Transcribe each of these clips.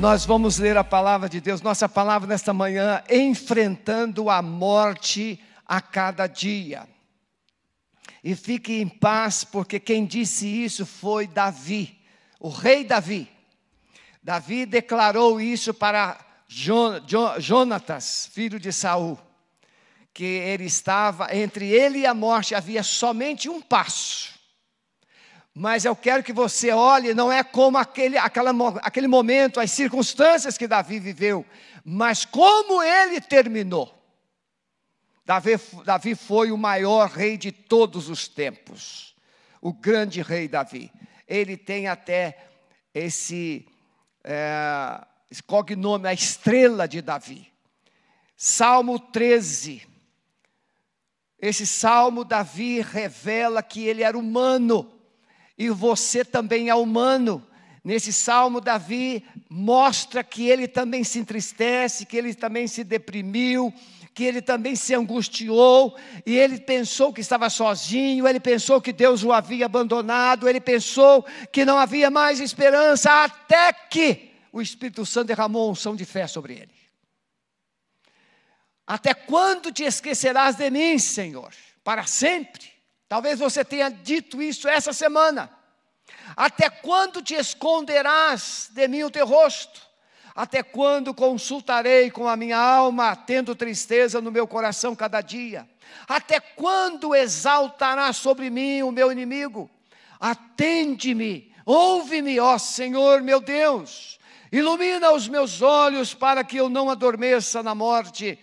Nós vamos ler a palavra de Deus, nossa palavra nesta manhã, enfrentando a morte a cada dia. E fique em paz, porque quem disse isso foi Davi, o rei Davi. Davi declarou isso para Jonatas, filho de Saul, que ele estava entre ele e a morte havia somente um passo. Mas eu quero que você olhe, não é como aquele, aquela, aquele momento, as circunstâncias que Davi viveu, mas como ele terminou. Davi, Davi foi o maior rei de todos os tempos, o grande rei Davi. Ele tem até esse, é, esse cognome, a estrela de Davi. Salmo 13. Esse salmo, Davi revela que ele era humano e você também é humano. Nesse salmo, Davi mostra que ele também se entristece, que ele também se deprimiu, que ele também se angustiou, e ele pensou que estava sozinho, ele pensou que Deus o havia abandonado, ele pensou que não havia mais esperança, até que o Espírito Santo derramou unção de fé sobre ele. Até quando te esquecerás de mim, Senhor? Para sempre. Talvez você tenha dito isso essa semana. Até quando te esconderás de mim o teu rosto? Até quando consultarei com a minha alma, tendo tristeza no meu coração cada dia? Até quando exaltará sobre mim o meu inimigo? Atende-me, ouve-me, ó Senhor meu Deus. Ilumina os meus olhos para que eu não adormeça na morte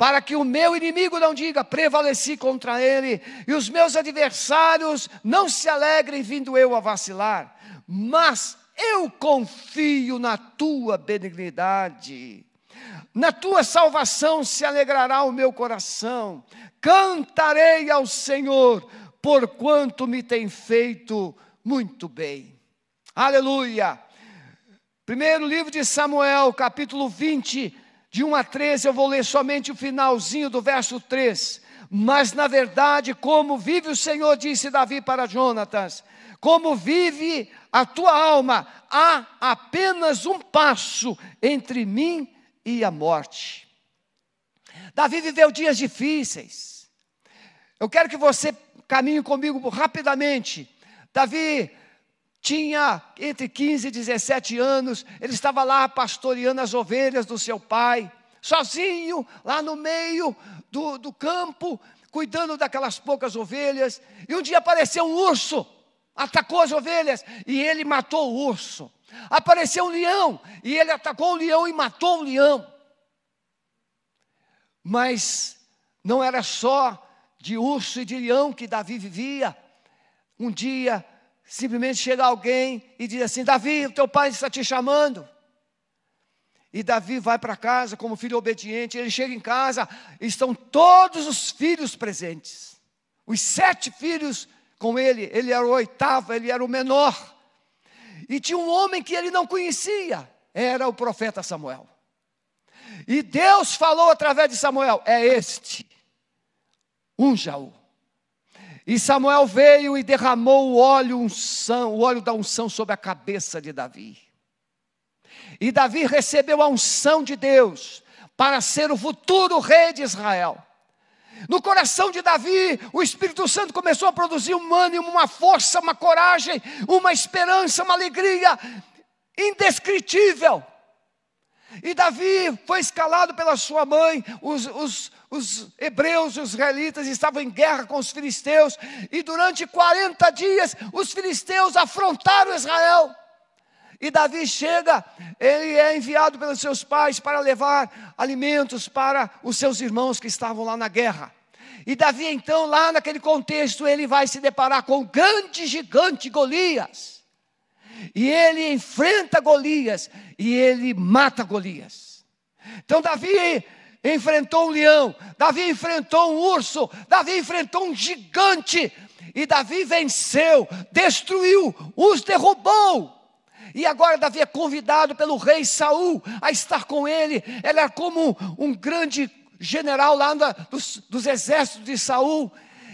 para que o meu inimigo não diga, prevaleci contra ele, e os meus adversários não se alegrem vindo eu a vacilar, mas eu confio na tua benignidade. Na tua salvação se alegrará o meu coração. Cantarei ao Senhor, porquanto me tem feito muito bem. Aleluia. Primeiro livro de Samuel, capítulo 20, de 1 a 13, eu vou ler somente o finalzinho do verso 3. Mas na verdade, como vive o Senhor, disse Davi para Jonatas, como vive a tua alma, há apenas um passo entre mim e a morte. Davi viveu dias difíceis. Eu quero que você caminhe comigo rapidamente. Davi tinha entre 15 e 17 anos, ele estava lá pastoreando as ovelhas do seu pai, sozinho, lá no meio do, do campo, cuidando daquelas poucas ovelhas, e um dia apareceu um urso, atacou as ovelhas, e ele matou o urso. Apareceu um leão, e ele atacou o leão e matou o leão. Mas não era só de urso e de leão que Davi vivia. Um dia simplesmente chega alguém e diz assim: Davi, o teu pai está te chamando. E Davi vai para casa como filho obediente. Ele chega em casa, estão todos os filhos presentes. Os sete filhos com ele. Ele era o oitavo, ele era o menor. E tinha um homem que ele não conhecia. Era o profeta Samuel. E Deus falou através de Samuel: É este, um Jaú. E Samuel veio e derramou o óleo unção, o óleo da unção sobre a cabeça de Davi. E Davi recebeu a unção de Deus para ser o futuro rei de Israel. No coração de Davi, o Espírito Santo começou a produzir um ânimo, uma força, uma coragem, uma esperança, uma alegria indescritível. E Davi foi escalado pela sua mãe, os, os, os hebreus, os israelitas estavam em guerra com os filisteus, e durante 40 dias os filisteus afrontaram Israel. E Davi chega, ele é enviado pelos seus pais para levar alimentos para os seus irmãos que estavam lá na guerra. E Davi, então, lá naquele contexto, ele vai se deparar com o grande gigante Golias. E ele enfrenta Golias e ele mata Golias. Então Davi enfrentou um leão, Davi enfrentou um urso, Davi enfrentou um gigante e Davi venceu, destruiu, os derrubou. E agora Davi é convidado pelo rei Saul a estar com ele. Ele é como um grande general lá dos, dos exércitos de Saul.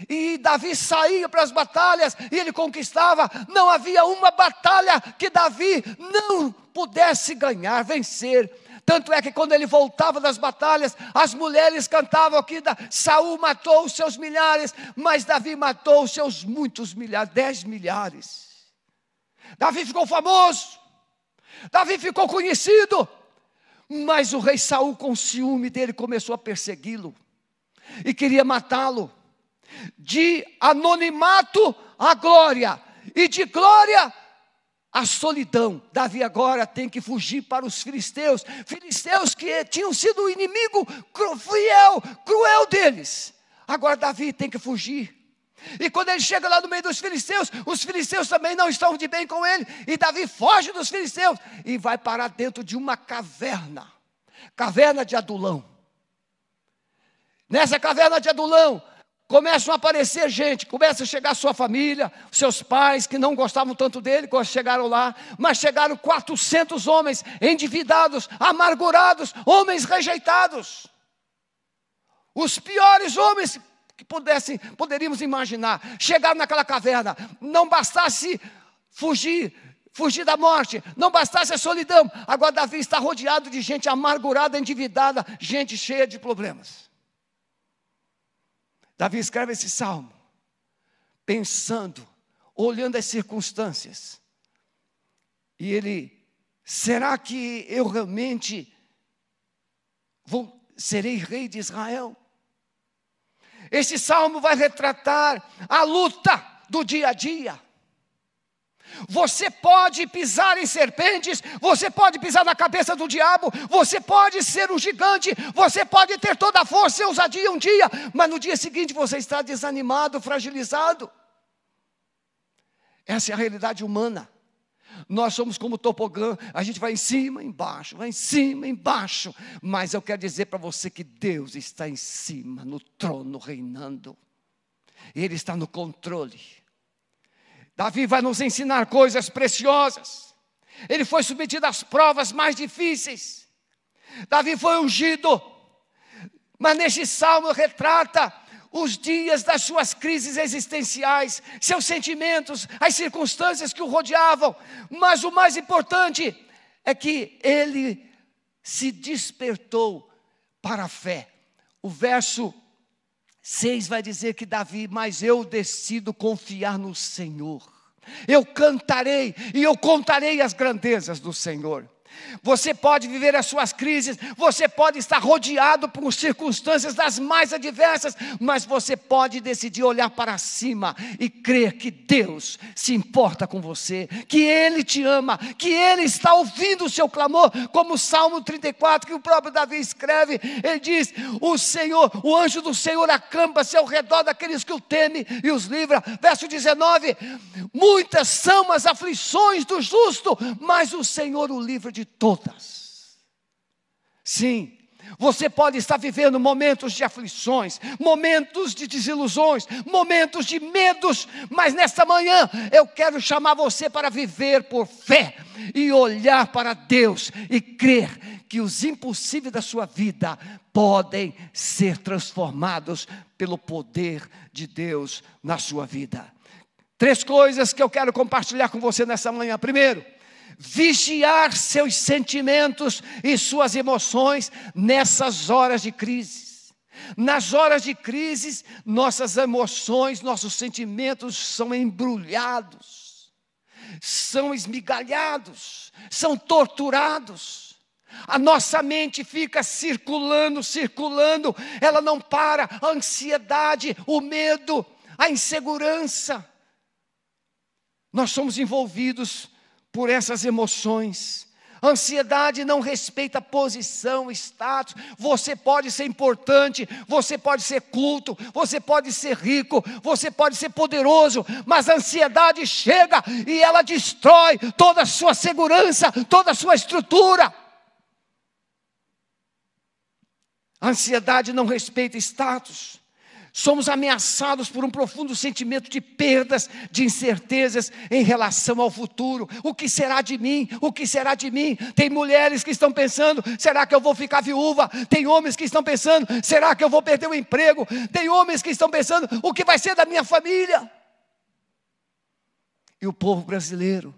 E Davi saía para as batalhas e ele conquistava. Não havia uma batalha que Davi não pudesse ganhar, vencer. Tanto é que quando ele voltava das batalhas, as mulheres cantavam aqui: Saul matou os seus milhares, mas Davi matou os seus muitos milhares, dez milhares. Davi ficou famoso, Davi ficou conhecido, mas o rei Saul, com ciúme dele, começou a persegui-lo e queria matá-lo. De anonimato à glória, e de glória a solidão. Davi agora tem que fugir para os filisteus, filisteus que tinham sido o inimigo cruel, cruel deles. Agora Davi tem que fugir. E quando ele chega lá no meio dos filisteus, os filisteus também não estão de bem com ele. E Davi foge dos filisteus e vai parar dentro de uma caverna caverna de Adulão. Nessa caverna de Adulão, começam a aparecer gente, começa a chegar sua família, seus pais que não gostavam tanto dele, chegaram lá, mas chegaram 400 homens endividados, amargurados, homens rejeitados. Os piores homens que pudessem, poderíamos imaginar, chegaram naquela caverna, não bastasse fugir, fugir da morte, não bastasse a solidão, agora Davi está rodeado de gente amargurada, endividada, gente cheia de problemas. Davi escreve esse salmo, pensando, olhando as circunstâncias. E ele, será que eu realmente vou, serei rei de Israel? Esse salmo vai retratar a luta do dia a dia. Você pode pisar em serpentes, você pode pisar na cabeça do diabo, você pode ser um gigante, você pode ter toda a força e ousadia um dia, mas no dia seguinte você está desanimado, fragilizado. Essa é a realidade humana. Nós somos como topogã, a gente vai em cima, embaixo, vai em cima, embaixo. Mas eu quero dizer para você que Deus está em cima, no trono, reinando. Ele está no controle. Davi vai nos ensinar coisas preciosas. Ele foi submetido às provas mais difíceis. Davi foi ungido. Mas neste salmo retrata os dias das suas crises existenciais, seus sentimentos, as circunstâncias que o rodeavam. Mas o mais importante é que ele se despertou para a fé. O verso 6 vai dizer que Davi, mas eu decido confiar no Senhor. Eu cantarei e eu contarei as grandezas do Senhor. Você pode viver as suas crises, você pode estar rodeado por circunstâncias das mais adversas, mas você pode decidir olhar para cima e crer que Deus se importa com você, que Ele te ama, que Ele está ouvindo o seu clamor, como o Salmo 34, que o próprio Davi escreve, ele diz: O Senhor, o anjo do Senhor acampa-se ao redor daqueles que o temem e os livra. Verso 19: Muitas são as aflições do justo, mas o Senhor o livra de todas. Sim, você pode estar vivendo momentos de aflições, momentos de desilusões, momentos de medos, mas nesta manhã eu quero chamar você para viver por fé e olhar para Deus e crer que os impossíveis da sua vida podem ser transformados pelo poder de Deus na sua vida. Três coisas que eu quero compartilhar com você nessa manhã. Primeiro, vigiar seus sentimentos e suas emoções nessas horas de crise. Nas horas de crise, nossas emoções, nossos sentimentos são embrulhados, são esmigalhados, são torturados. A nossa mente fica circulando, circulando, ela não para. A ansiedade, o medo, a insegurança. Nós somos envolvidos por essas emoções. Ansiedade não respeita posição, status. Você pode ser importante, você pode ser culto, você pode ser rico, você pode ser poderoso, mas a ansiedade chega e ela destrói toda a sua segurança, toda a sua estrutura. A ansiedade não respeita status. Somos ameaçados por um profundo sentimento de perdas, de incertezas em relação ao futuro. O que será de mim? O que será de mim? Tem mulheres que estão pensando: será que eu vou ficar viúva? Tem homens que estão pensando: será que eu vou perder o emprego? Tem homens que estão pensando: o que vai ser da minha família? E o povo brasileiro,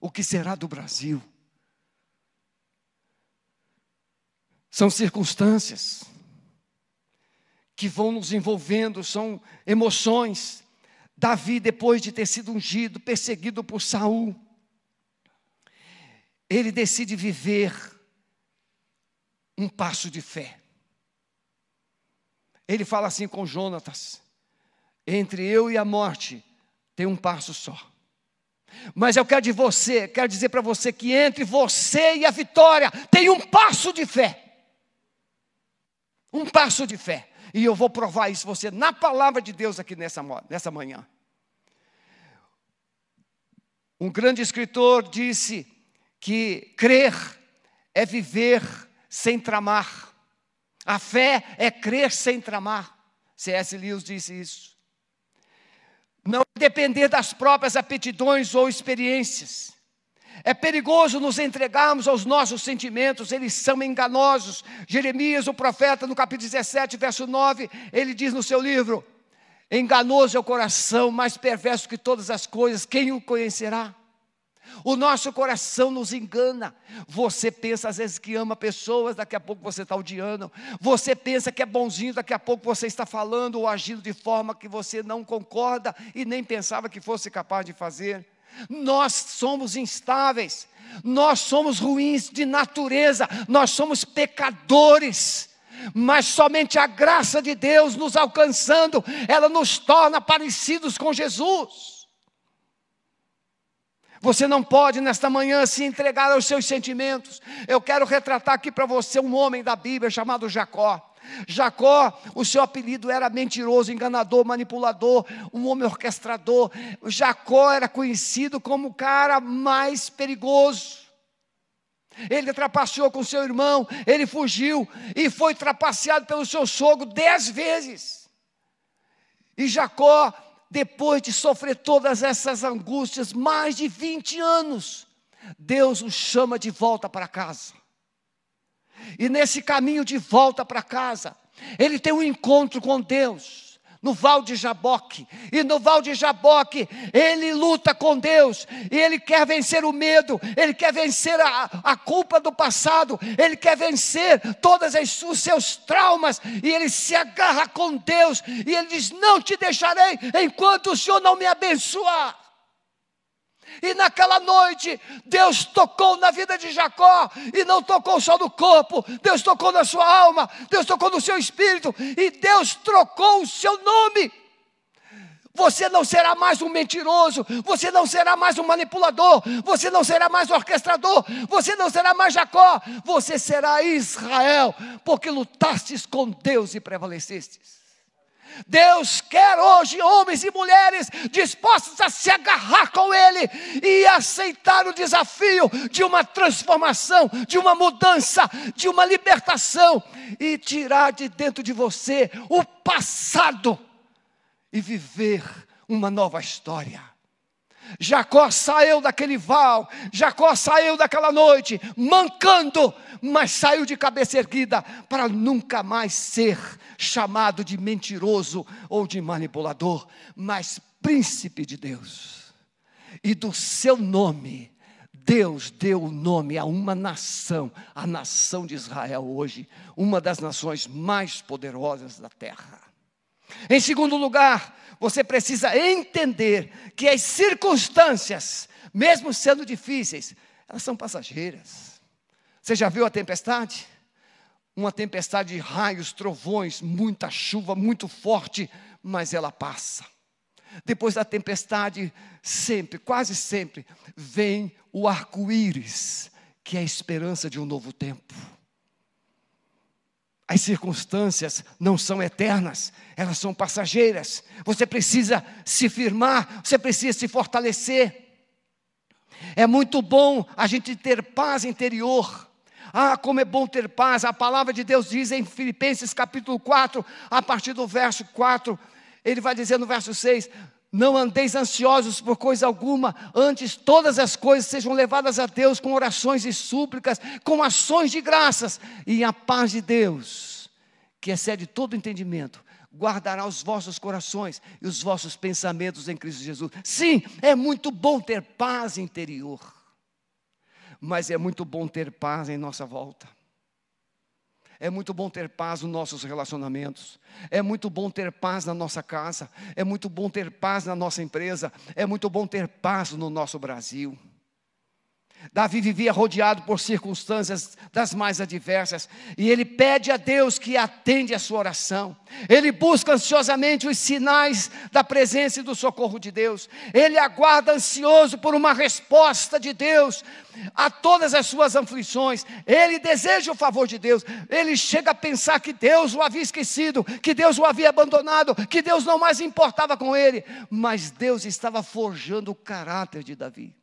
o que será do Brasil? São circunstâncias que vão nos envolvendo, são emoções. Davi, depois de ter sido ungido, perseguido por Saul, ele decide viver um passo de fé. Ele fala assim com Jonatas: entre eu e a morte tem um passo só. Mas eu quero de você, quero dizer para você que entre você e a vitória tem um passo de fé. Um passo de fé. E eu vou provar isso você na palavra de Deus aqui nessa, nessa manhã. Um grande escritor disse que crer é viver sem tramar. A fé é crer sem tramar. C.S. Lewis disse isso. Não depender das próprias aptidões ou experiências. É perigoso nos entregarmos aos nossos sentimentos, eles são enganosos. Jeremias, o profeta, no capítulo 17, verso 9, ele diz no seu livro: Enganoso é o coração, mais perverso que todas as coisas, quem o conhecerá? O nosso coração nos engana. Você pensa às vezes que ama pessoas, daqui a pouco você está odiando. Você pensa que é bonzinho, daqui a pouco você está falando ou agindo de forma que você não concorda e nem pensava que fosse capaz de fazer. Nós somos instáveis, nós somos ruins de natureza, nós somos pecadores. Mas somente a graça de Deus nos alcançando, ela nos torna parecidos com Jesus. Você não pode nesta manhã se entregar aos seus sentimentos. Eu quero retratar aqui para você um homem da Bíblia chamado Jacó. Jacó, o seu apelido era mentiroso, enganador, manipulador, um homem orquestrador. Jacó era conhecido como o cara mais perigoso. Ele trapaceou com seu irmão, ele fugiu e foi trapaceado pelo seu sogro dez vezes. E Jacó, depois de sofrer todas essas angústias, mais de 20 anos, Deus o chama de volta para casa. E nesse caminho de volta para casa, ele tem um encontro com Deus no Val de Jaboque. E no Val de Jaboque, ele luta com Deus, e ele quer vencer o medo, ele quer vencer a, a culpa do passado, ele quer vencer todos os seus traumas, e ele se agarra com Deus, e ele diz: Não te deixarei enquanto o Senhor não me abençoar. E naquela noite, Deus tocou na vida de Jacó, e não tocou só no corpo, Deus tocou na sua alma, Deus tocou no seu espírito, e Deus trocou o seu nome. Você não será mais um mentiroso, você não será mais um manipulador, você não será mais um orquestrador, você não será mais Jacó, você será Israel, porque lutastes com Deus e prevalecestes. Deus quer hoje homens e mulheres dispostos a se agarrar com Ele e aceitar o desafio de uma transformação, de uma mudança, de uma libertação e tirar de dentro de você o passado e viver uma nova história. Jacó saiu daquele val, Jacó saiu daquela noite, mancando, mas saiu de cabeça erguida para nunca mais ser chamado de mentiroso ou de manipulador, mas príncipe de Deus. E do seu nome, Deus deu o nome a uma nação, a nação de Israel hoje, uma das nações mais poderosas da terra. Em segundo lugar, você precisa entender que as circunstâncias, mesmo sendo difíceis, elas são passageiras. Você já viu a tempestade? Uma tempestade de raios, trovões, muita chuva, muito forte, mas ela passa. Depois da tempestade, sempre, quase sempre, vem o arco-íris, que é a esperança de um novo tempo. As circunstâncias não são eternas, elas são passageiras. Você precisa se firmar, você precisa se fortalecer. É muito bom a gente ter paz interior. Ah, como é bom ter paz. A palavra de Deus diz em Filipenses capítulo 4, a partir do verso 4, ele vai dizer no verso 6: Não andeis ansiosos por coisa alguma, antes todas as coisas sejam levadas a Deus com orações e súplicas, com ações de graças, e a paz de Deus, que excede todo entendimento, guardará os vossos corações e os vossos pensamentos em Cristo Jesus. Sim, é muito bom ter paz interior, mas é muito bom ter paz em nossa volta. É muito bom ter paz nos nossos relacionamentos. É muito bom ter paz na nossa casa. É muito bom ter paz na nossa empresa. É muito bom ter paz no nosso Brasil. Davi vivia rodeado por circunstâncias das mais adversas, e ele pede a Deus que atende a sua oração. Ele busca ansiosamente os sinais da presença e do socorro de Deus. Ele aguarda ansioso por uma resposta de Deus a todas as suas aflições. Ele deseja o favor de Deus. Ele chega a pensar que Deus o havia esquecido, que Deus o havia abandonado, que Deus não mais importava com ele, mas Deus estava forjando o caráter de Davi.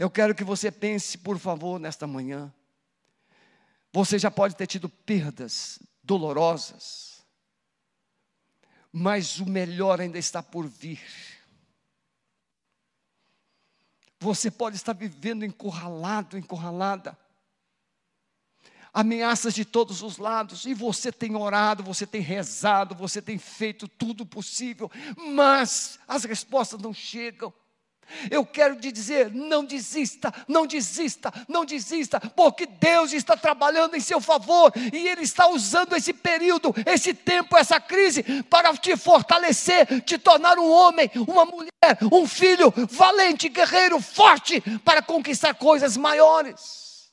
Eu quero que você pense, por favor, nesta manhã. Você já pode ter tido perdas dolorosas, mas o melhor ainda está por vir. Você pode estar vivendo encurralado, encurralada. Ameaças de todos os lados, e você tem orado, você tem rezado, você tem feito tudo possível, mas as respostas não chegam. Eu quero te dizer: não desista, não desista, não desista, porque Deus está trabalhando em seu favor e Ele está usando esse período, esse tempo, essa crise, para te fortalecer, te tornar um homem, uma mulher, um filho valente, guerreiro, forte, para conquistar coisas maiores.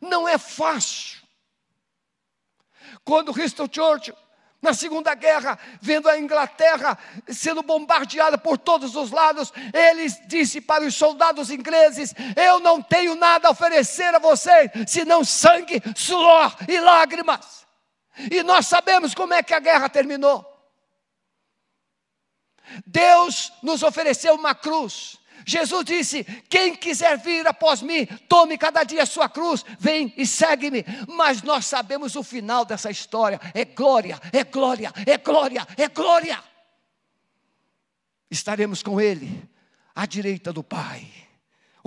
Não é fácil. Quando Winston Churchill na Segunda Guerra, vendo a Inglaterra sendo bombardeada por todos os lados, ele disse para os soldados ingleses: Eu não tenho nada a oferecer a vocês, senão sangue, suor e lágrimas. E nós sabemos como é que a guerra terminou. Deus nos ofereceu uma cruz, Jesus disse: Quem quiser vir após mim, tome cada dia a sua cruz, vem e segue-me. Mas nós sabemos o final dessa história: é glória, é glória, é glória, é glória. Estaremos com Ele à direita do Pai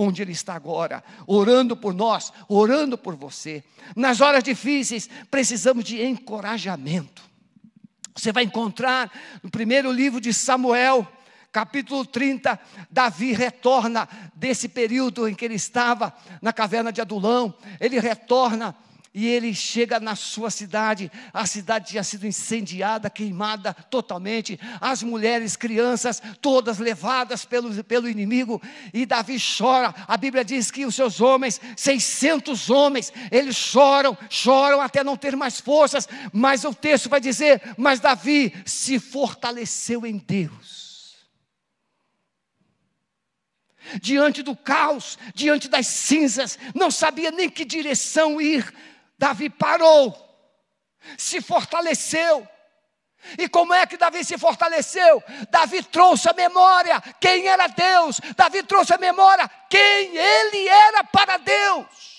onde Ele está agora, orando por nós, orando por você. Nas horas difíceis, precisamos de encorajamento. Você vai encontrar no primeiro livro de Samuel, capítulo 30, Davi retorna desse período em que ele estava na caverna de Adulão, ele retorna e ele chega na sua cidade, a cidade tinha sido incendiada, queimada totalmente, as mulheres, crianças, todas levadas pelo, pelo inimigo, e Davi chora, a Bíblia diz que os seus homens, 600 homens, eles choram, choram até não ter mais forças, mas o texto vai dizer, mas Davi se fortaleceu em Deus, diante do caos, diante das cinzas, não sabia nem que direção ir. Davi parou, se fortaleceu. E como é que Davi se fortaleceu? Davi trouxe a memória quem era Deus, Davi trouxe a memória quem ele era para Deus.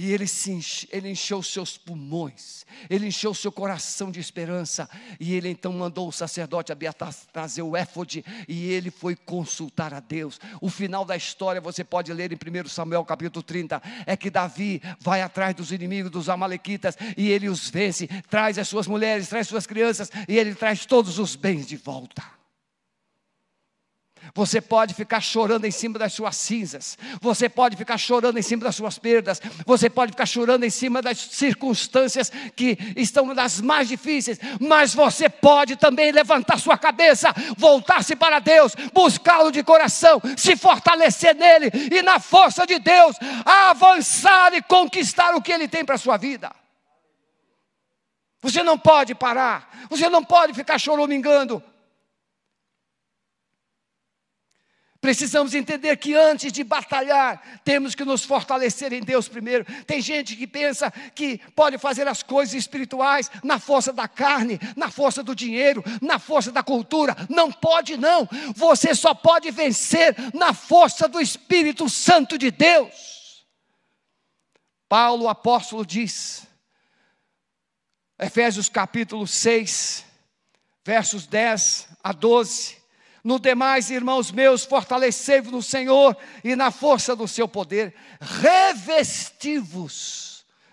E ele, enche, ele encheu seus pulmões, ele encheu seu coração de esperança. E ele então mandou o sacerdote Abiatar trazer o éfode. E ele foi consultar a Deus. O final da história você pode ler em 1 Samuel capítulo 30. É que Davi vai atrás dos inimigos dos Amalequitas. E ele os vence, traz as suas mulheres, traz suas crianças. E ele traz todos os bens de volta. Você pode ficar chorando em cima das suas cinzas, você pode ficar chorando em cima das suas perdas, você pode ficar chorando em cima das circunstâncias que estão das mais difíceis, mas você pode também levantar sua cabeça, voltar-se para Deus, buscá-lo de coração, se fortalecer nele e na força de Deus, avançar e conquistar o que ele tem para a sua vida. Você não pode parar, você não pode ficar choramingando. Precisamos entender que antes de batalhar, temos que nos fortalecer em Deus primeiro. Tem gente que pensa que pode fazer as coisas espirituais na força da carne, na força do dinheiro, na força da cultura. Não pode, não. Você só pode vencer na força do Espírito Santo de Deus. Paulo, o apóstolo, diz, Efésios capítulo 6, versos 10 a 12. No demais, irmãos meus, fortalecei-vos no Senhor e na força do seu poder, revesti-vos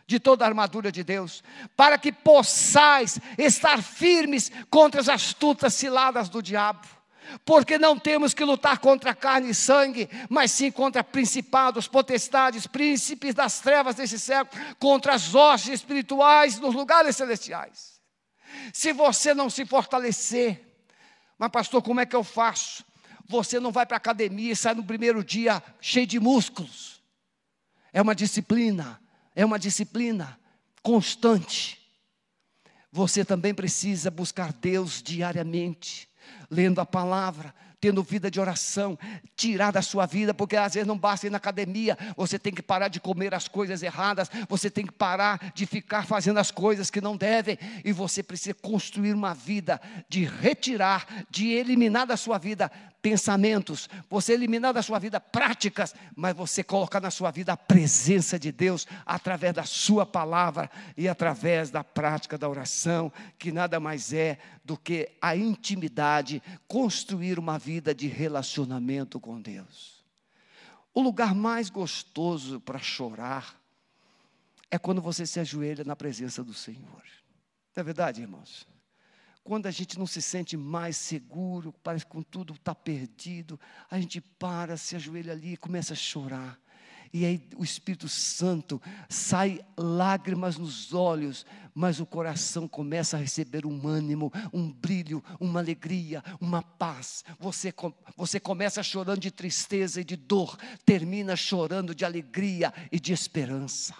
de toda a armadura de Deus, para que possais estar firmes contra as astutas ciladas do diabo. Porque não temos que lutar contra carne e sangue, mas sim contra principados, potestades, príncipes das trevas desse século, contra as hostes espirituais nos lugares celestiais. Se você não se fortalecer, mas, pastor, como é que eu faço? Você não vai para a academia e sai no primeiro dia cheio de músculos. É uma disciplina, é uma disciplina constante. Você também precisa buscar Deus diariamente, lendo a palavra, tendo vida de oração, tirar da sua vida, porque às vezes não basta ir na academia, você tem que parar de comer as coisas erradas, você tem que parar de ficar fazendo as coisas que não devem, e você precisa construir uma vida de retirar, de eliminar da sua vida pensamentos, você eliminar da sua vida práticas, mas você colocar na sua vida a presença de Deus através da sua palavra e através da prática da oração, que nada mais é do que a intimidade, construir uma vida de relacionamento com Deus. O lugar mais gostoso para chorar é quando você se ajoelha na presença do Senhor. Não é verdade, irmãos? Quando a gente não se sente mais seguro, parece que tudo está perdido, a gente para, se ajoelha ali e começa a chorar. E aí o Espírito Santo sai lágrimas nos olhos, mas o coração começa a receber um ânimo, um brilho, uma alegria, uma paz. Você, você começa chorando de tristeza e de dor, termina chorando de alegria e de esperança.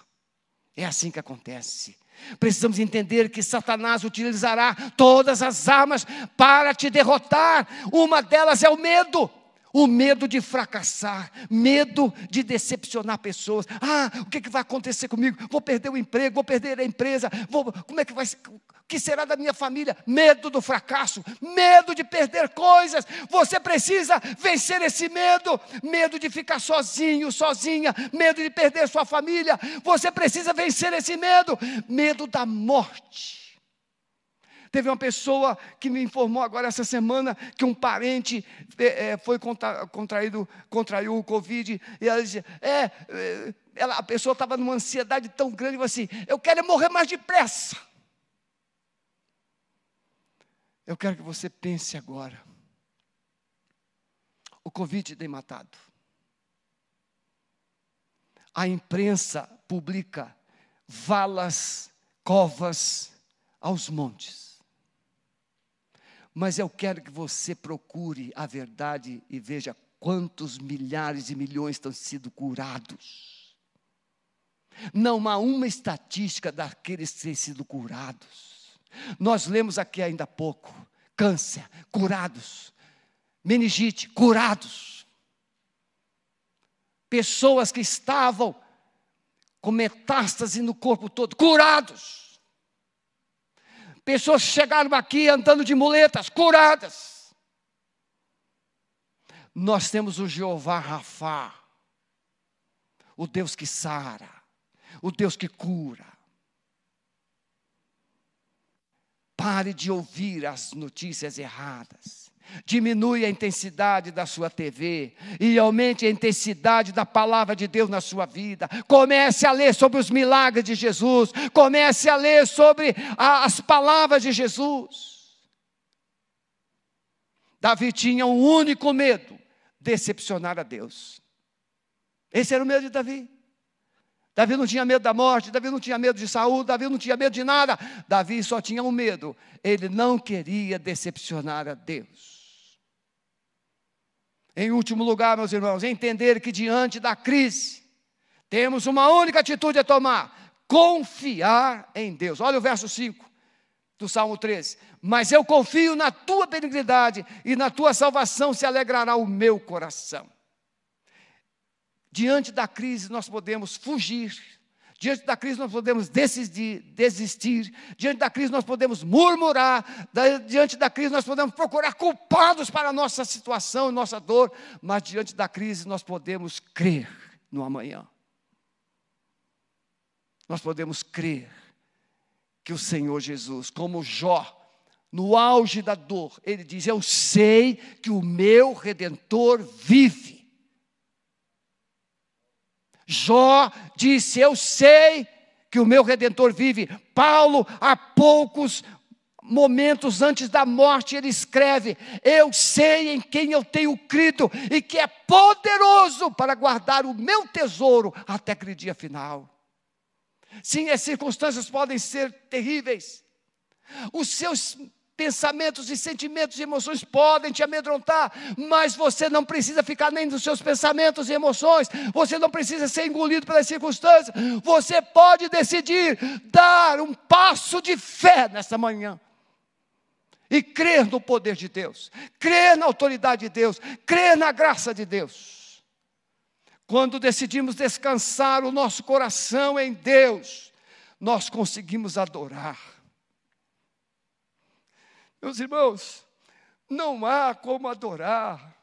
É assim que acontece. Precisamos entender que Satanás utilizará todas as armas para te derrotar. Uma delas é o medo. O medo de fracassar, medo de decepcionar pessoas. Ah, o que, que vai acontecer comigo? Vou perder o emprego, vou perder a empresa, vou, como é que vai que será da minha família? Medo do fracasso, medo de perder coisas. Você precisa vencer esse medo, medo de ficar sozinho, sozinha, medo de perder sua família. Você precisa vencer esse medo, medo da morte. Teve uma pessoa que me informou agora essa semana que um parente é, foi contra, contraído, contraiu o Covid, e ela dizia, é, é ela, a pessoa estava numa ansiedade tão grande, assim, eu quero morrer mais depressa. Eu quero que você pense agora. O Covid tem matado. A imprensa publica valas, covas aos montes. Mas eu quero que você procure a verdade e veja quantos milhares e milhões estão sendo curados. Não há uma estatística daqueles que têm sido curados. Nós lemos aqui ainda há pouco: câncer, curados, meningite, curados. Pessoas que estavam com metástase no corpo todo, curados. Pessoas chegaram aqui andando de muletas, curadas. Nós temos o Jeová Rafá, o Deus que sara, o Deus que cura. Pare de ouvir as notícias erradas. Diminui a intensidade da sua TV e aumente a intensidade da palavra de Deus na sua vida. Comece a ler sobre os milagres de Jesus. Comece a ler sobre a, as palavras de Jesus. Davi tinha um único medo: decepcionar a Deus. Esse era o medo de Davi. Davi não tinha medo da morte, Davi não tinha medo de saúde, Davi não tinha medo de nada. Davi só tinha um medo: ele não queria decepcionar a Deus. Em último lugar, meus irmãos, entender que diante da crise, temos uma única atitude a tomar: confiar em Deus. Olha o verso 5. do Salmo 13. Mas eu confio na tua benignidade e na tua salvação se alegrará o meu coração. Diante da crise, nós podemos fugir. Diante da crise, nós podemos decidir, desistir. Diante da crise, nós podemos murmurar. Diante da crise, nós podemos procurar culpados para a nossa situação e nossa dor. Mas diante da crise, nós podemos crer no amanhã. Nós podemos crer que o Senhor Jesus, como Jó, no auge da dor, ele diz: Eu sei que o meu redentor vive. Jó disse: Eu sei que o meu redentor vive. Paulo, há poucos momentos antes da morte, ele escreve: Eu sei em quem eu tenho crido e que é poderoso para guardar o meu tesouro até aquele dia final. Sim, as circunstâncias podem ser terríveis. Os seus pensamentos e sentimentos e emoções podem te amedrontar, mas você não precisa ficar nem dos seus pensamentos e emoções, você não precisa ser engolido pelas circunstâncias, você pode decidir dar um passo de fé nesta manhã. E crer no poder de Deus, crer na autoridade de Deus, crer na graça de Deus. Quando decidimos descansar o nosso coração em Deus, nós conseguimos adorar. Meus irmãos, não há como adorar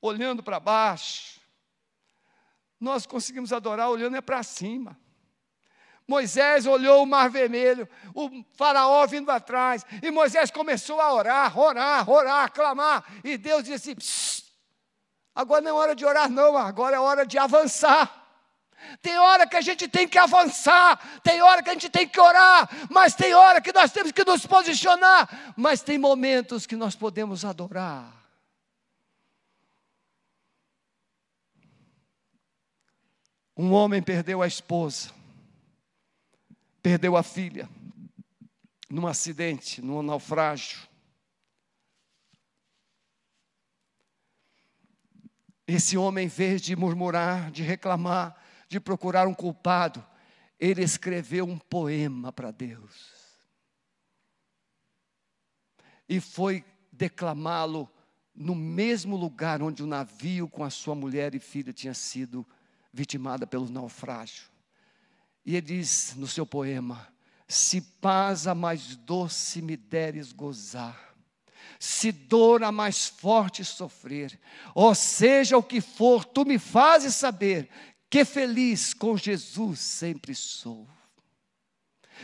olhando para baixo. Nós conseguimos adorar olhando é para cima. Moisés olhou o mar vermelho, o faraó vindo atrás, e Moisés começou a orar, orar, orar, clamar, e Deus disse: Agora não é hora de orar, não, agora é hora de avançar. Tem hora que a gente tem que avançar, tem hora que a gente tem que orar, mas tem hora que nós temos que nos posicionar, mas tem momentos que nós podemos adorar. Um homem perdeu a esposa, perdeu a filha, num acidente, num naufrágio. Esse homem, em vez de murmurar, de reclamar, de procurar um culpado, ele escreveu um poema para Deus. E foi declamá-lo no mesmo lugar onde o navio com a sua mulher e filha tinha sido vitimada pelo naufrágio. E ele diz no seu poema: Se paz a mais doce me deres gozar, se dor a mais forte sofrer, ou seja o que for, tu me fazes saber que feliz com Jesus sempre sou.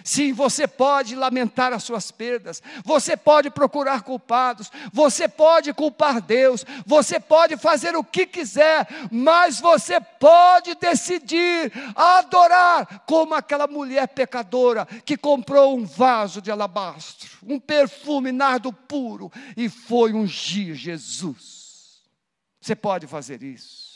Sim, você pode lamentar as suas perdas, você pode procurar culpados, você pode culpar Deus, você pode fazer o que quiser, mas você pode decidir adorar, como aquela mulher pecadora que comprou um vaso de alabastro, um perfume nardo puro e foi ungir Jesus. Você pode fazer isso.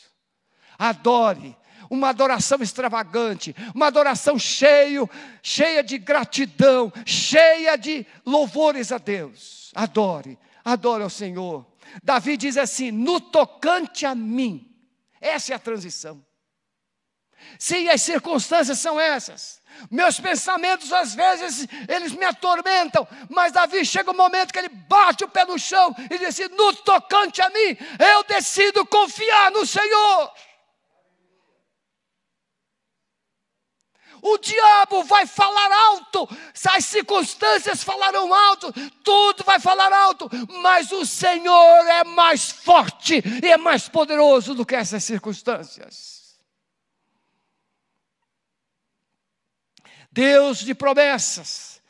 Adore, uma adoração extravagante, uma adoração cheio, cheia de gratidão, cheia de louvores a Deus. Adore, adore ao Senhor. Davi diz assim: no tocante a mim, essa é a transição. Sim, as circunstâncias são essas. Meus pensamentos, às vezes, eles me atormentam, mas Davi chega um momento que ele bate o pé no chão e diz assim: no tocante a mim, eu decido confiar no Senhor. O diabo vai falar alto, as circunstâncias falarão alto, tudo vai falar alto, mas o Senhor é mais forte e é mais poderoso do que essas circunstâncias. Deus de promessas,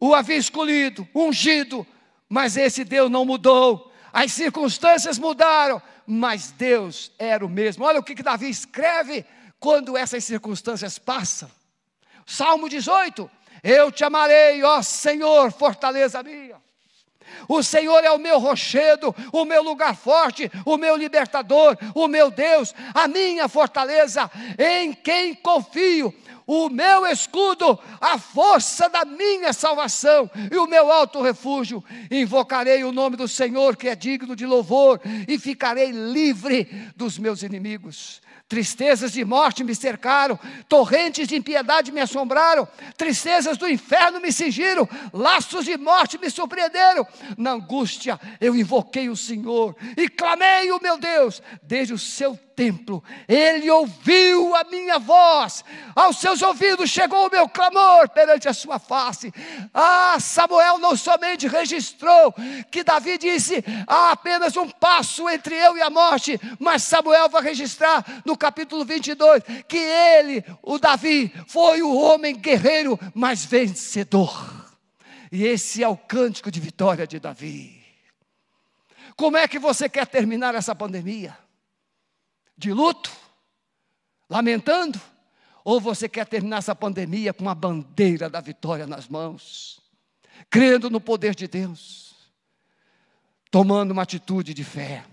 o havia escolhido, ungido, mas esse Deus não mudou. As circunstâncias mudaram, mas Deus era o mesmo. Olha o que, que Davi escreve quando essas circunstâncias passam. Salmo 18: Eu te amarei, ó Senhor, fortaleza minha. O Senhor é o meu rochedo, o meu lugar forte, o meu libertador, o meu Deus, a minha fortaleza, em quem confio. o meu escudo, a força da minha salvação e o meu alto refúgio. Invocarei o nome do Senhor, que é digno de louvor, e ficarei livre dos meus inimigos. Tristezas de morte me cercaram, torrentes de impiedade me assombraram, tristezas do inferno me cingiram, laços de morte me surpreenderam. Na angústia eu invoquei o Senhor e clamei o meu Deus desde o seu templo. Ele ouviu a minha voz, aos seus ouvidos chegou o meu clamor perante a sua face. Ah, Samuel não somente registrou que Davi disse: há apenas um passo entre eu e a morte, mas Samuel vai registrar no capítulo 22 que ele, o Davi, foi o homem guerreiro mais vencedor. E esse é o cântico de vitória de Davi. Como é que você quer terminar essa pandemia? de luto, lamentando, ou você quer terminar essa pandemia com a bandeira da vitória nas mãos, crendo no poder de Deus, tomando uma atitude de fé.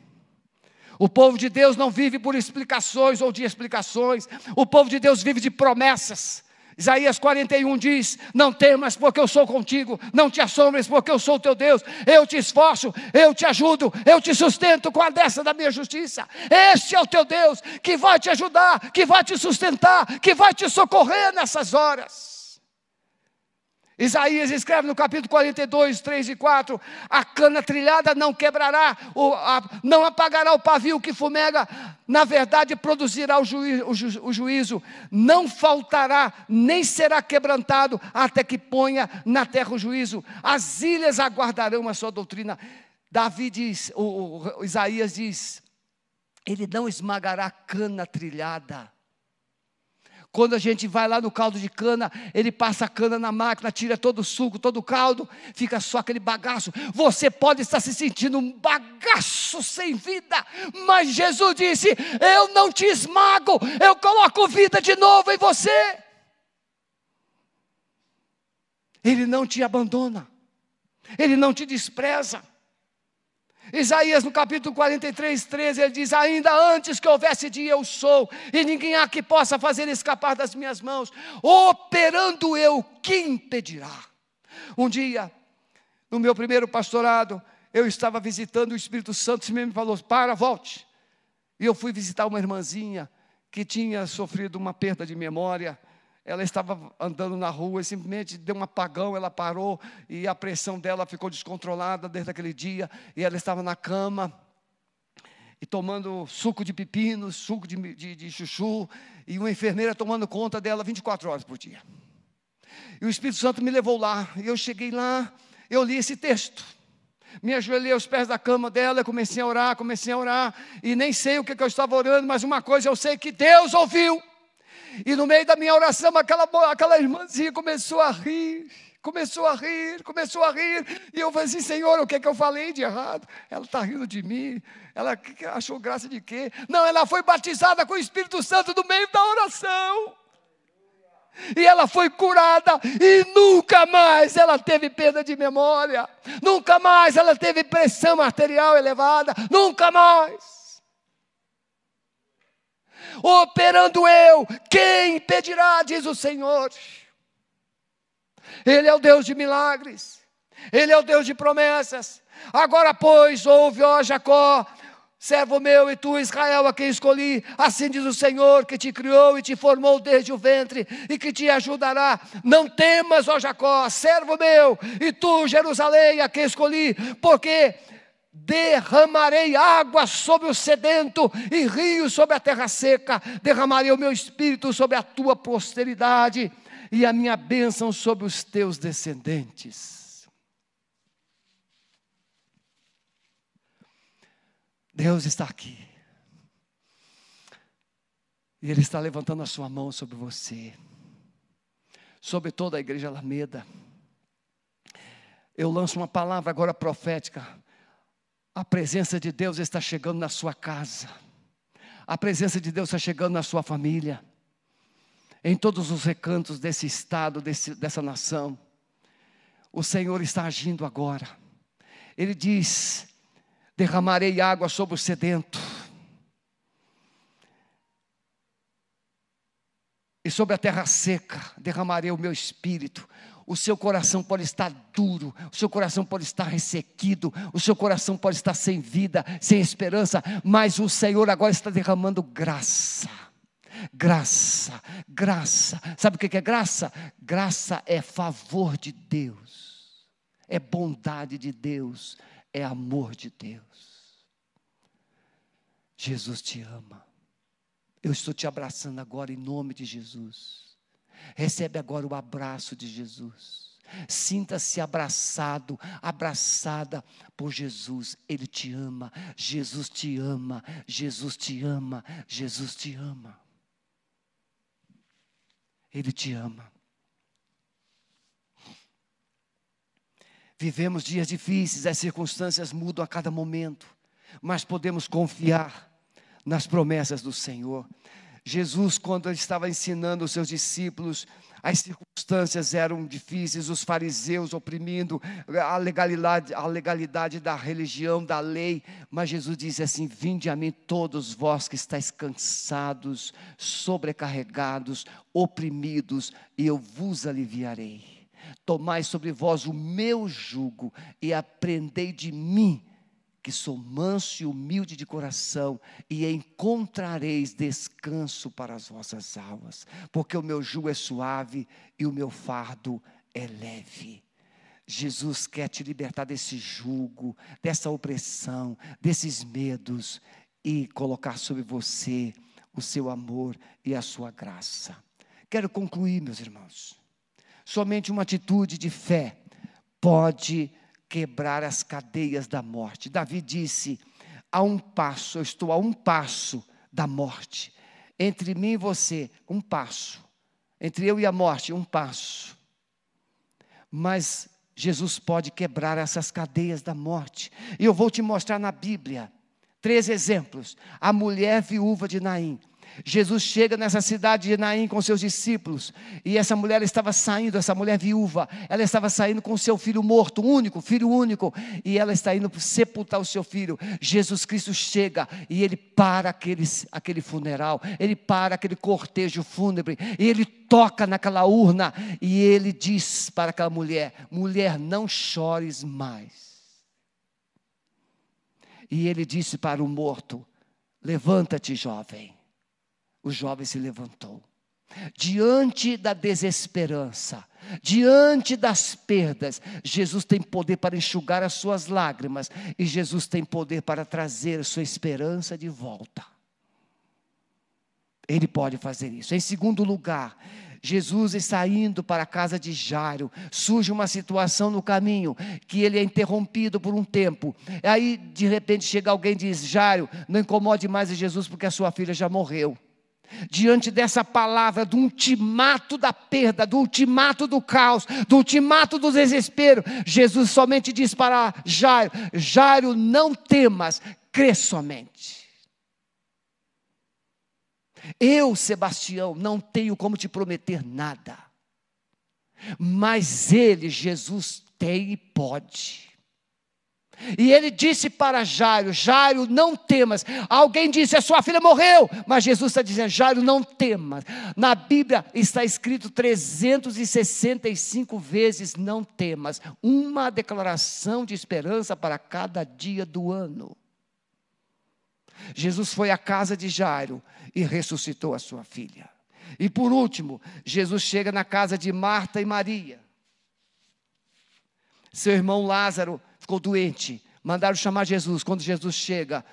O povo de Deus não vive por explicações ou de explicações, o povo de Deus vive de promessas. Isaías 41 diz: Não temas, porque eu sou contigo, não te assombres, porque eu sou teu Deus, eu te esforço, eu te ajudo, eu te sustento com a destra da minha justiça. Este é o teu Deus que vai te ajudar, que vai te sustentar, que vai te socorrer nessas horas. Isaías escreve no capítulo 42, 3 e 4: A cana trilhada não quebrará, não apagará o pavio que fumega, na verdade produzirá o, juí, o, ju, o juízo, não faltará, nem será quebrantado, até que ponha na terra o juízo. As ilhas aguardarão a sua doutrina. Davi diz, o, o Isaías diz: Ele não esmagará a cana trilhada quando a gente vai lá no caldo de cana, ele passa a cana na máquina, tira todo o suco, todo o caldo, fica só aquele bagaço. Você pode estar se sentindo um bagaço sem vida, mas Jesus disse: Eu não te esmago, eu coloco vida de novo em você. Ele não te abandona, ele não te despreza. Isaías no capítulo 43, 13, ele diz: Ainda antes que houvesse dia, eu sou, e ninguém há que possa fazer escapar das minhas mãos. Operando eu, quem impedirá? Um dia, no meu primeiro pastorado, eu estava visitando o Espírito Santo, e me falou: Para, volte. E eu fui visitar uma irmãzinha que tinha sofrido uma perda de memória ela estava andando na rua e simplesmente deu um apagão, ela parou e a pressão dela ficou descontrolada desde aquele dia. E ela estava na cama e tomando suco de pepino, suco de, de, de chuchu, e uma enfermeira tomando conta dela 24 horas por dia. E o Espírito Santo me levou lá, e eu cheguei lá, eu li esse texto. Me ajoelhei aos pés da cama dela, comecei a orar, comecei a orar, e nem sei o que, que eu estava orando, mas uma coisa eu sei que Deus ouviu. E no meio da minha oração, aquela, aquela irmãzinha começou a rir, começou a rir, começou a rir. E eu falei assim: Senhor, o que é que eu falei de errado? Ela está rindo de mim. Ela achou graça de quê? Não, ela foi batizada com o Espírito Santo no meio da oração. E ela foi curada e nunca mais ela teve perda de memória, nunca mais ela teve pressão arterial elevada, nunca mais operando eu, quem impedirá, diz o Senhor. Ele é o Deus de milagres, Ele é o Deus de promessas. Agora, pois, ouve, ó Jacó, servo meu e tu, Israel, a quem escolhi, assim diz o Senhor, que te criou e te formou desde o ventre e que te ajudará. Não temas, ó Jacó, servo meu, e tu, Jerusalém, a quem escolhi, porque derramarei água sobre o sedento e rios sobre a terra seca, derramarei o meu espírito sobre a tua posteridade e a minha bênção sobre os teus descendentes. Deus está aqui. E Ele está levantando a sua mão sobre você, sobre toda a igreja Alameda. Eu lanço uma palavra agora profética a presença de Deus está chegando na sua casa. A presença de Deus está chegando na sua família. Em todos os recantos desse estado, desse, dessa nação. O Senhor está agindo agora. Ele diz: derramarei água sobre o sedento. E sobre a terra seca derramarei o meu espírito. O seu coração pode estar duro, o seu coração pode estar ressequido, o seu coração pode estar sem vida, sem esperança, mas o Senhor agora está derramando graça. Graça, graça. Sabe o que é graça? Graça é favor de Deus, é bondade de Deus, é amor de Deus. Jesus te ama. Eu estou te abraçando agora em nome de Jesus. Recebe agora o abraço de Jesus. Sinta-se abraçado, abraçada por Jesus. Ele te ama, Jesus te ama, Jesus te ama, Jesus te ama. Ele te ama. Vivemos dias difíceis, as circunstâncias mudam a cada momento, mas podemos confiar nas promessas do Senhor. Jesus, quando estava ensinando os seus discípulos, as circunstâncias eram difíceis, os fariseus oprimindo a legalidade, a legalidade da religião, da lei, mas Jesus disse assim: Vinde a mim todos vós que estáis cansados, sobrecarregados, oprimidos, e eu vos aliviarei. Tomai sobre vós o meu jugo e aprendei de mim que sou manso e humilde de coração, e encontrareis descanso para as vossas almas, porque o meu jugo é suave e o meu fardo é leve. Jesus quer te libertar desse jugo, dessa opressão, desses medos e colocar sobre você o seu amor e a sua graça. Quero concluir, meus irmãos. Somente uma atitude de fé pode quebrar as cadeias da morte. Davi disse: a um passo, eu estou a um passo da morte. Entre mim e você, um passo. Entre eu e a morte, um passo. Mas Jesus pode quebrar essas cadeias da morte. E eu vou te mostrar na Bíblia três exemplos. A mulher viúva de Naim. Jesus chega nessa cidade de Naim com seus discípulos, e essa mulher estava saindo, essa mulher viúva, ela estava saindo com seu filho morto, único, filho único, e ela está indo sepultar o seu filho. Jesus Cristo chega e ele para aquele, aquele funeral, ele para aquele cortejo fúnebre, e ele toca naquela urna, e ele diz para aquela mulher: mulher, não chores mais. E ele disse para o morto: levanta-te, jovem o jovem se levantou. Diante da desesperança, diante das perdas, Jesus tem poder para enxugar as suas lágrimas e Jesus tem poder para trazer a sua esperança de volta. Ele pode fazer isso. Em segundo lugar, Jesus está indo para a casa de Jairo, surge uma situação no caminho que ele é interrompido por um tempo. Aí, de repente, chega alguém e diz: Jairo, não incomode mais Jesus porque a sua filha já morreu diante dessa palavra, do ultimato da perda, do ultimato do caos, do ultimato do desespero, Jesus somente diz para Jairo: Jairo, não temas, crê somente. Eu, Sebastião, não tenho como te prometer nada, mas ele, Jesus, tem e pode. E ele disse para Jairo: Jairo, não temas. Alguém disse: A sua filha morreu. Mas Jesus está dizendo: Jairo, não temas. Na Bíblia está escrito 365 vezes: Não temas. Uma declaração de esperança para cada dia do ano. Jesus foi à casa de Jairo e ressuscitou a sua filha. E por último, Jesus chega na casa de Marta e Maria. Seu irmão Lázaro ficou doente. Mandaram chamar Jesus. Quando Jesus chega,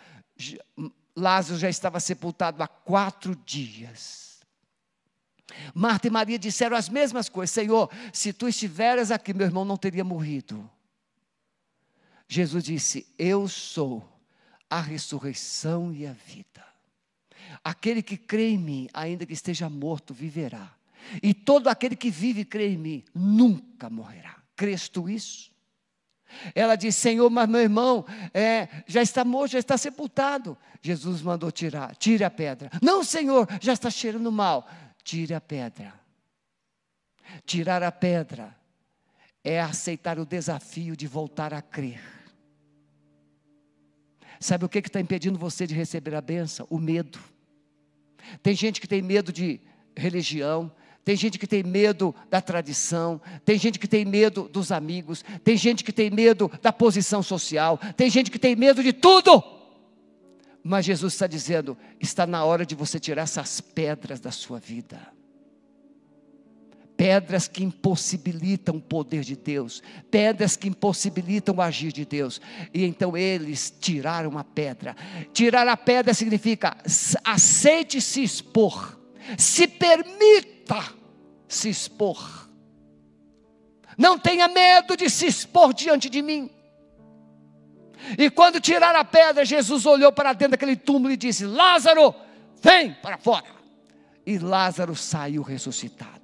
Lázaro já estava sepultado há quatro dias. Marta e Maria disseram as mesmas coisas: Senhor, se tu estiveras aqui, meu irmão não teria morrido. Jesus disse: Eu sou a ressurreição e a vida. Aquele que crê em mim, ainda que esteja morto, viverá. E todo aquele que vive e crê em mim, nunca morrerá. Crês tu isso? Ela disse: Senhor, mas meu irmão é, já está morto, já está sepultado. Jesus mandou tirar, tire a pedra. Não, Senhor, já está cheirando mal. Tire a pedra. Tirar a pedra é aceitar o desafio de voltar a crer. Sabe o que está impedindo você de receber a benção? O medo. Tem gente que tem medo de religião, tem gente que tem medo da tradição, tem gente que tem medo dos amigos, tem gente que tem medo da posição social, tem gente que tem medo de tudo. Mas Jesus está dizendo: está na hora de você tirar essas pedras da sua vida. Pedras que impossibilitam o poder de Deus, pedras que impossibilitam o agir de Deus. E então eles tiraram a pedra. Tirar a pedra significa aceite se expor, se permita se expor. Não tenha medo de se expor diante de mim. E quando tiraram a pedra, Jesus olhou para dentro daquele túmulo e disse: Lázaro, vem para fora. E Lázaro saiu ressuscitado.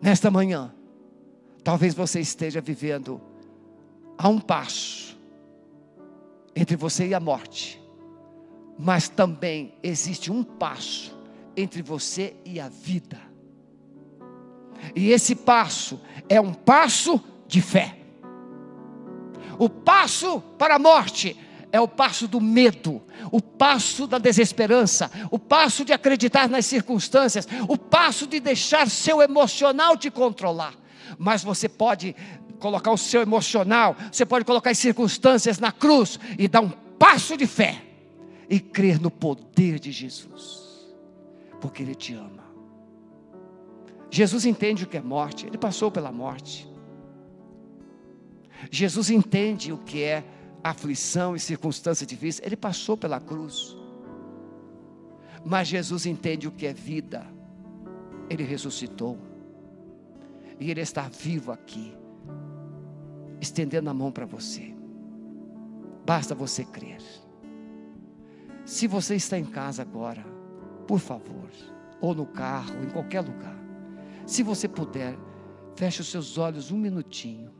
Nesta manhã, talvez você esteja vivendo a um passo entre você e a morte, mas também existe um passo entre você e a vida. E esse passo é um passo de fé. O passo para a morte é o passo do medo, o passo da desesperança, o passo de acreditar nas circunstâncias, o passo de deixar seu emocional te controlar. Mas você pode colocar o seu emocional, você pode colocar as circunstâncias na cruz e dar um passo de fé e crer no poder de Jesus, porque Ele te ama. Jesus entende o que é morte, Ele passou pela morte. Jesus entende o que é aflição e circunstância difícil, ele passou pela cruz. Mas Jesus entende o que é vida, ele ressuscitou, e ele está vivo aqui, estendendo a mão para você. Basta você crer. Se você está em casa agora, por favor, ou no carro, em qualquer lugar, se você puder, feche os seus olhos um minutinho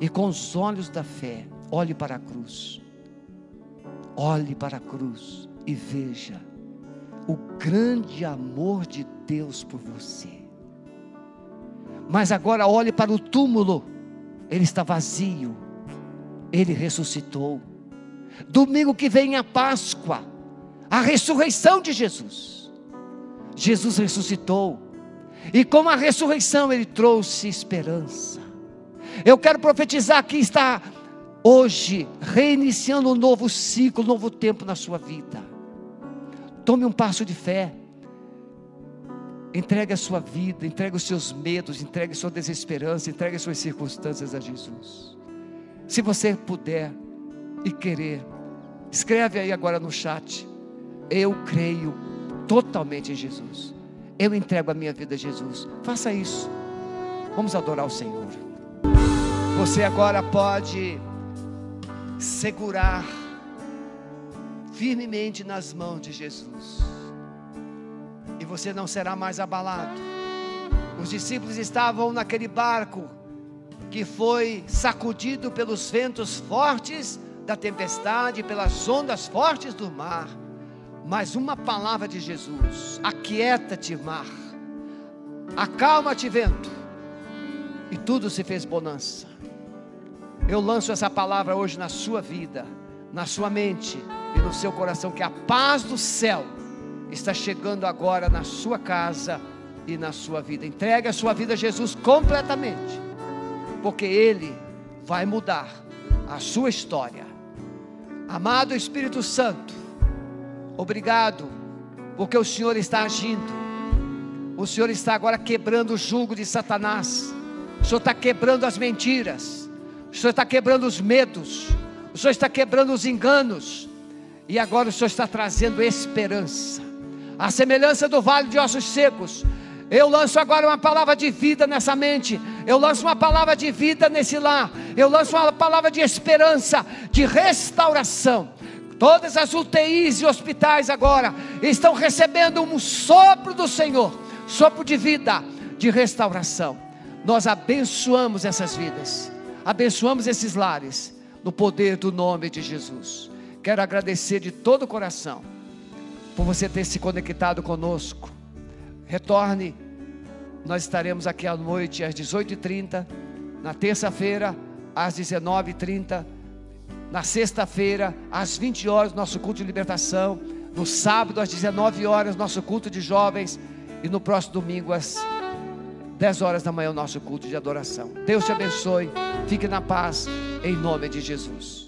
e com os olhos da fé, olhe para a cruz. Olhe para a cruz e veja o grande amor de Deus por você. Mas agora olhe para o túmulo, ele está vazio, ele ressuscitou. Domingo que vem é a Páscoa, a ressurreição de Jesus. Jesus ressuscitou, e com a ressurreição ele trouxe esperança. Eu quero profetizar que está hoje reiniciando um novo ciclo, um novo tempo na sua vida. Tome um passo de fé. Entregue a sua vida, entregue os seus medos, entregue a sua desesperança, entregue as suas circunstâncias a Jesus. Se você puder e querer, escreve aí agora no chat. Eu creio totalmente em Jesus. Eu entrego a minha vida a Jesus. Faça isso. Vamos adorar o Senhor. Você agora pode segurar firmemente nas mãos de Jesus, e você não será mais abalado. Os discípulos estavam naquele barco que foi sacudido pelos ventos fortes da tempestade, pelas ondas fortes do mar. Mas uma palavra de Jesus: aquieta-te, mar, acalma-te, vento, e tudo se fez bonança. Eu lanço essa palavra hoje na sua vida, na sua mente e no seu coração, que a paz do céu está chegando agora na sua casa e na sua vida. Entregue a sua vida a Jesus completamente, porque Ele vai mudar a sua história. Amado Espírito Santo, obrigado, porque o Senhor está agindo. O Senhor está agora quebrando o jugo de Satanás. O Senhor está quebrando as mentiras. O Senhor está quebrando os medos, o Senhor está quebrando os enganos, e agora o Senhor está trazendo esperança. A semelhança do vale de ossos secos, eu lanço agora uma palavra de vida nessa mente. Eu lanço uma palavra de vida nesse lar. Eu lanço uma palavra de esperança, de restauração. Todas as UTIs e hospitais agora estão recebendo um sopro do Senhor, sopro de vida, de restauração. Nós abençoamos essas vidas abençoamos esses lares no poder do nome de Jesus. Quero agradecer de todo o coração por você ter se conectado conosco. Retorne, nós estaremos aqui à noite às 18h30, na terça-feira às 19h30, na sexta-feira às 20 horas, nosso culto de libertação. No sábado, às 19 horas, nosso culto de jovens. E no próximo domingo, às 10 horas da manhã, o nosso culto de adoração. Deus te abençoe. Fique na paz, em nome de Jesus.